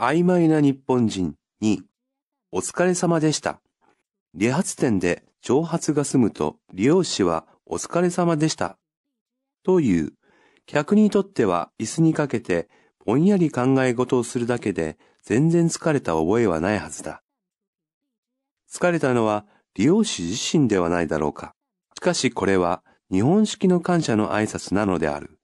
曖昧な日本人に、お疲れ様でした。理髪店で長髪が済むと、利用師はお疲れ様でした。という、客にとっては椅子にかけて、ぼんやり考え事をするだけで、全然疲れた覚えはないはずだ。疲れたのは利用師自身ではないだろうか。しかしこれは日本式の感謝の挨拶なのである。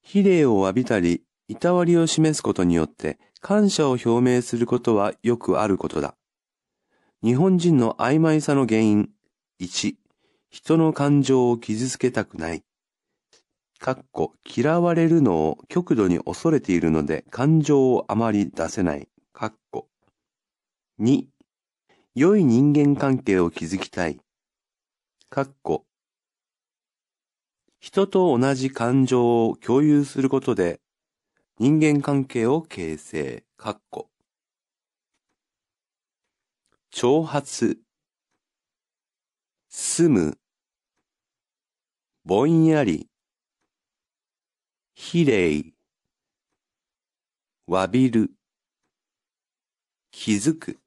比例を浴びたり、いたわりを示すことによって感謝を表明することはよくあることだ。日本人の曖昧さの原因。1、人の感情を傷つけたくない。かっこ嫌われるのを極度に恐れているので感情をあまり出せない。かっこ2、良い人間関係を築きたい。かっこ人と同じ感情を共有することで人間関係を形成。かっこ挑発、住む、ぼんやり、比例、わびる、気づく。